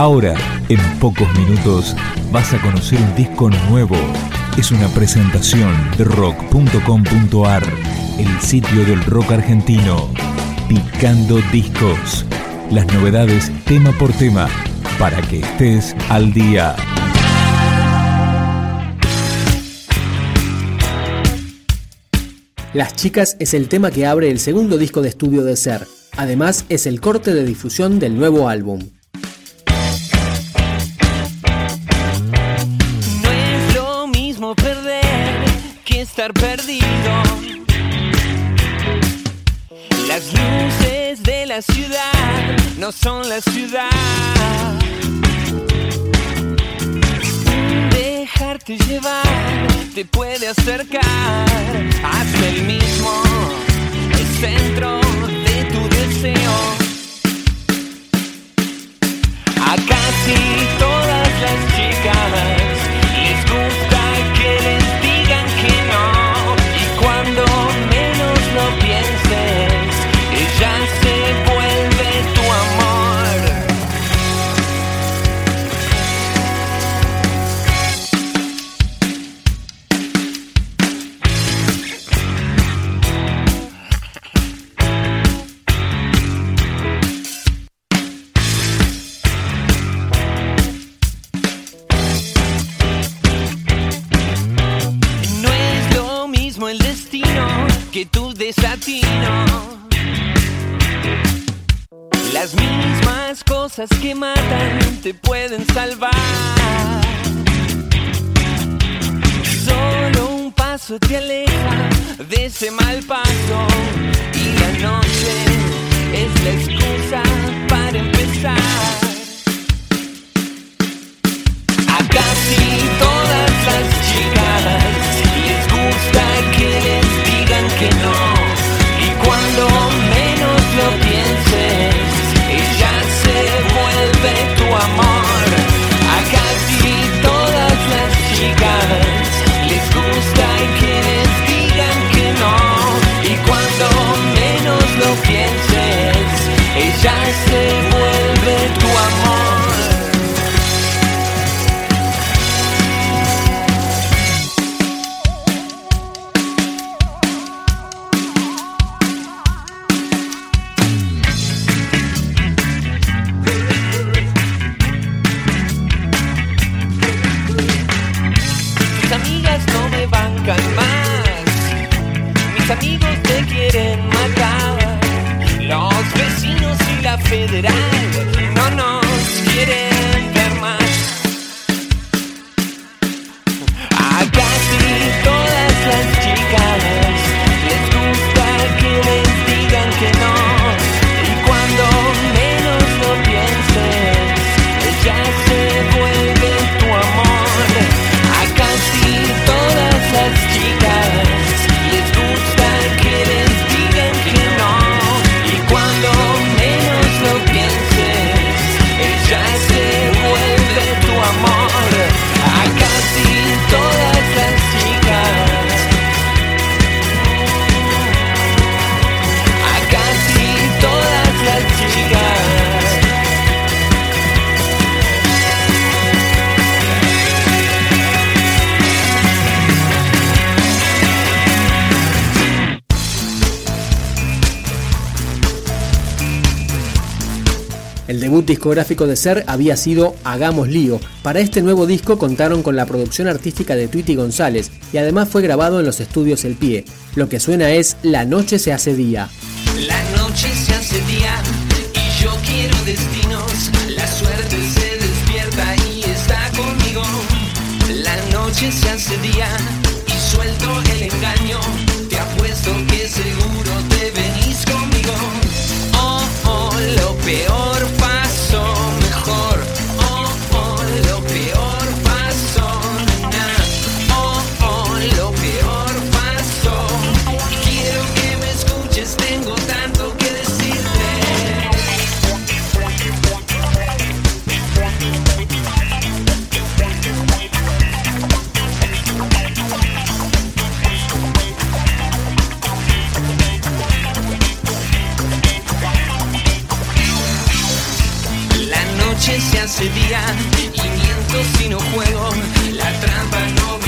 Ahora, en pocos minutos, vas a conocer un disco nuevo. Es una presentación de rock.com.ar, el sitio del rock argentino. Picando discos. Las novedades tema por tema, para que estés al día. Las chicas es el tema que abre el segundo disco de estudio de Ser. Además, es el corte de difusión del nuevo álbum. Son la ciudad. Dejarte llevar te puede acercar. Pueden salvar. Solo un paso te aleja de ese mal paso. Y la noche es la excusa para empezar. A casi todas las chicas les gusta que les digan que no. Discográfico de Ser había sido Hagamos Lío. Para este nuevo disco contaron con la producción artística de Tweety González y además fue grabado en los estudios El Pie. Lo que suena es La noche se hace día. La noche se hace día y yo quiero destinos. La suerte se despierta y está conmigo. La noche se hace día y suelto el engaño. Te apuesto que seguro te venís conmigo. me hace día. Y miento si no juego, la trampa no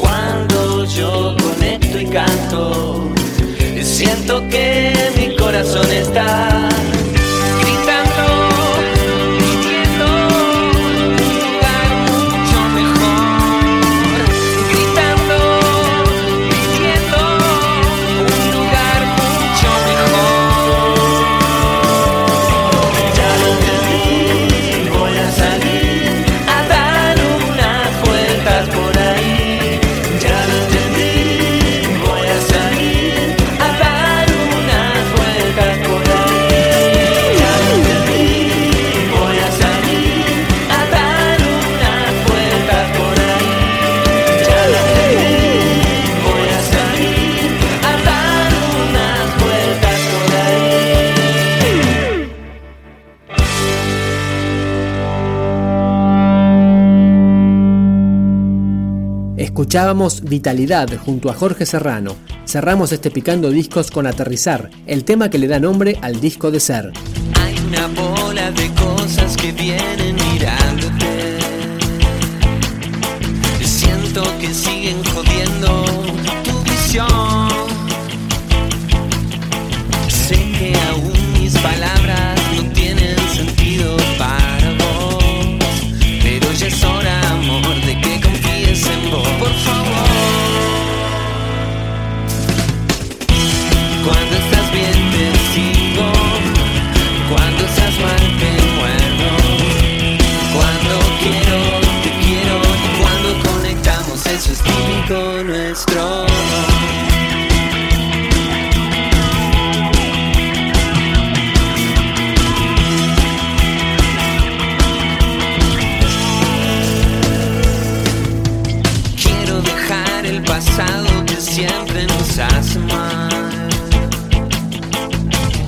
Cuando yo conecto y canto, siento que mi corazón está. Escuchábamos Vitalidad junto a Jorge Serrano. Cerramos este Picando Discos con Aterrizar, el tema que le da nombre al disco de ser. Hay una bola de cosas que vienen mirando nuestro. Quiero dejar el pasado que siempre nos hace mal.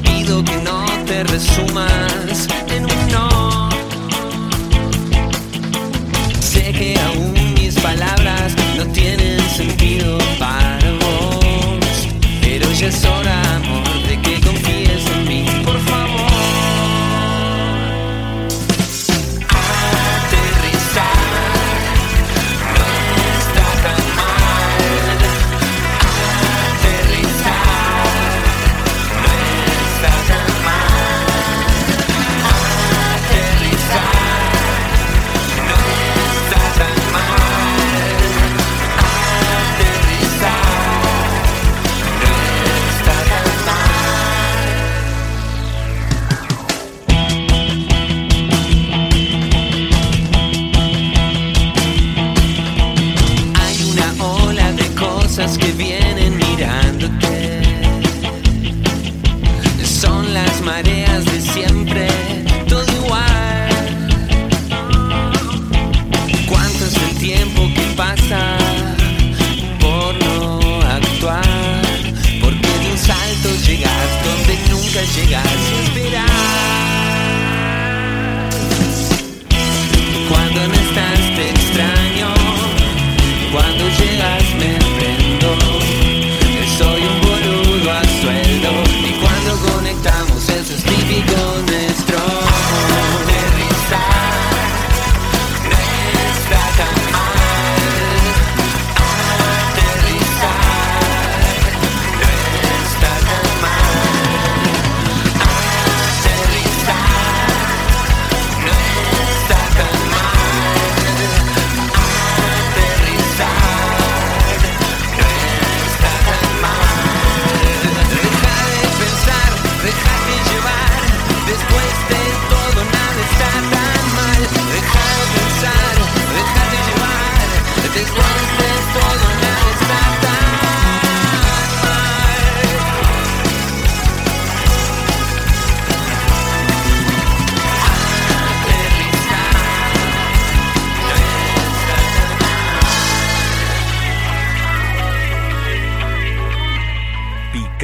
Pido que no te resumas.